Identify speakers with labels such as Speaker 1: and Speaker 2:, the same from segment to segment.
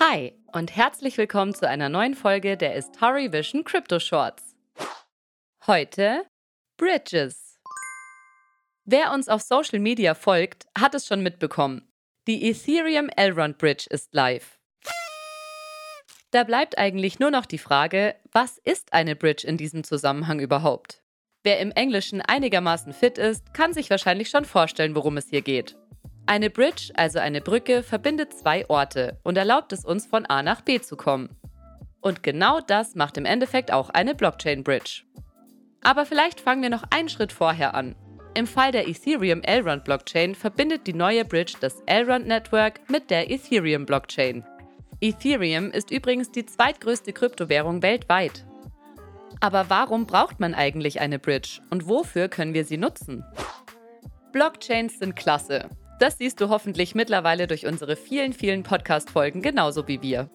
Speaker 1: Hi und herzlich willkommen zu einer neuen Folge der Istari Vision Crypto Shorts. Heute Bridges. Wer uns auf Social Media folgt, hat es schon mitbekommen. Die Ethereum Elrond Bridge ist live. Da bleibt eigentlich nur noch die Frage, was ist eine Bridge in diesem Zusammenhang überhaupt? Wer im Englischen einigermaßen fit ist, kann sich wahrscheinlich schon vorstellen, worum es hier geht. Eine Bridge, also eine Brücke, verbindet zwei Orte und erlaubt es uns, von A nach B zu kommen. Und genau das macht im Endeffekt auch eine Blockchain-Bridge. Aber vielleicht fangen wir noch einen Schritt vorher an. Im Fall der Ethereum Elrond Blockchain verbindet die neue Bridge das Elrond Network mit der Ethereum Blockchain. Ethereum ist übrigens die zweitgrößte Kryptowährung weltweit. Aber warum braucht man eigentlich eine Bridge und wofür können wir sie nutzen? Blockchains sind klasse. Das siehst du hoffentlich mittlerweile durch unsere vielen, vielen Podcast-Folgen genauso wie wir.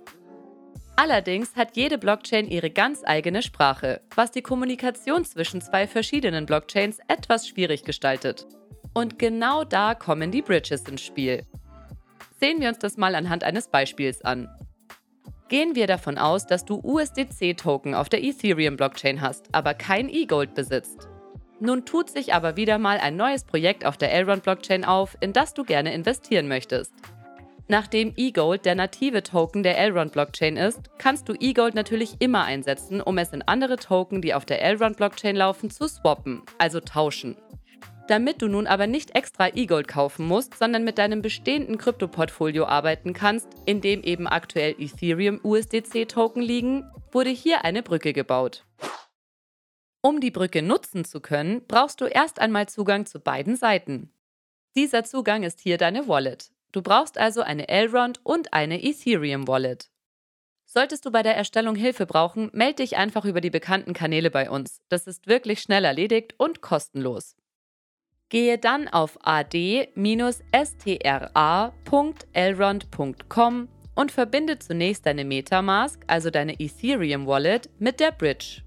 Speaker 1: Allerdings hat jede Blockchain ihre ganz eigene Sprache, was die Kommunikation zwischen zwei verschiedenen Blockchains etwas schwierig gestaltet. Und genau da kommen die Bridges ins Spiel. Sehen wir uns das mal anhand eines Beispiels an. Gehen wir davon aus, dass du USDC-Token auf der Ethereum-Blockchain hast, aber kein E-Gold besitzt. Nun tut sich aber wieder mal ein neues Projekt auf der Elrond-Blockchain auf, in das du gerne investieren möchtest. Nachdem eGold der native Token der Elrond-Blockchain ist, kannst du eGold natürlich immer einsetzen, um es in andere Token, die auf der Elrond-Blockchain laufen, zu swappen, also tauschen. Damit du nun aber nicht extra eGold kaufen musst, sondern mit deinem bestehenden Kryptoportfolio arbeiten kannst, in dem eben aktuell Ethereum USDC-Token liegen, wurde hier eine Brücke gebaut. Um die Brücke nutzen zu können, brauchst du erst einmal Zugang zu beiden Seiten. Dieser Zugang ist hier deine Wallet. Du brauchst also eine Elrond und eine Ethereum Wallet. Solltest du bei der Erstellung Hilfe brauchen, melde dich einfach über die bekannten Kanäle bei uns. Das ist wirklich schnell erledigt und kostenlos. Gehe dann auf ad-stra.elrond.com und verbinde zunächst deine Metamask, also deine Ethereum Wallet, mit der Bridge.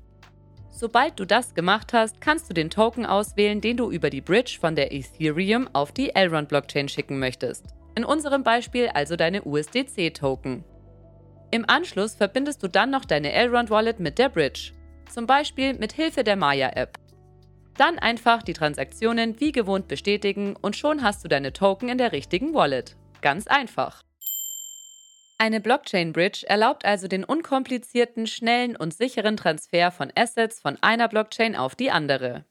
Speaker 1: Sobald du das gemacht hast, kannst du den Token auswählen, den du über die Bridge von der Ethereum auf die Elrond Blockchain schicken möchtest. In unserem Beispiel also deine USDC-Token. Im Anschluss verbindest du dann noch deine Elrond Wallet mit der Bridge, zum Beispiel mit Hilfe der Maya-App. Dann einfach die Transaktionen wie gewohnt bestätigen und schon hast du deine Token in der richtigen Wallet. Ganz einfach. Eine Blockchain-Bridge erlaubt also den unkomplizierten, schnellen und sicheren Transfer von Assets von einer Blockchain auf die andere.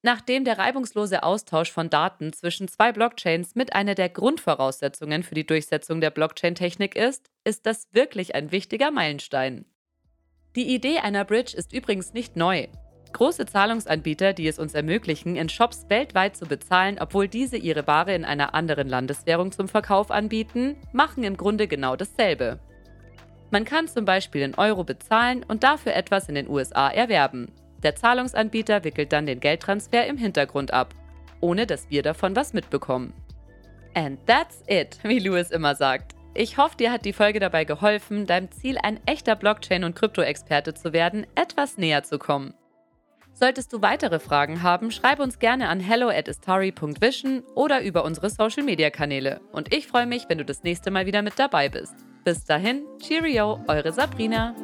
Speaker 1: Nachdem der reibungslose Austausch von Daten zwischen zwei Blockchains mit einer der Grundvoraussetzungen für die Durchsetzung der Blockchain-Technik ist, ist das wirklich ein wichtiger Meilenstein. Die Idee einer Bridge ist übrigens nicht neu. Große Zahlungsanbieter, die es uns ermöglichen, in Shops weltweit zu bezahlen, obwohl diese ihre Ware in einer anderen Landeswährung zum Verkauf anbieten, machen im Grunde genau dasselbe. Man kann zum Beispiel in Euro bezahlen und dafür etwas in den USA erwerben. Der Zahlungsanbieter wickelt dann den Geldtransfer im Hintergrund ab, ohne dass wir davon was mitbekommen. And that's it, wie Louis immer sagt. Ich hoffe, dir hat die Folge dabei geholfen, deinem Ziel, ein echter Blockchain- und Krypto-Experte zu werden, etwas näher zu kommen. Solltest du weitere Fragen haben, schreib uns gerne an hello at hello@story.vision oder über unsere Social Media Kanäle. Und ich freue mich, wenn du das nächste Mal wieder mit dabei bist. Bis dahin, Cheerio, eure Sabrina.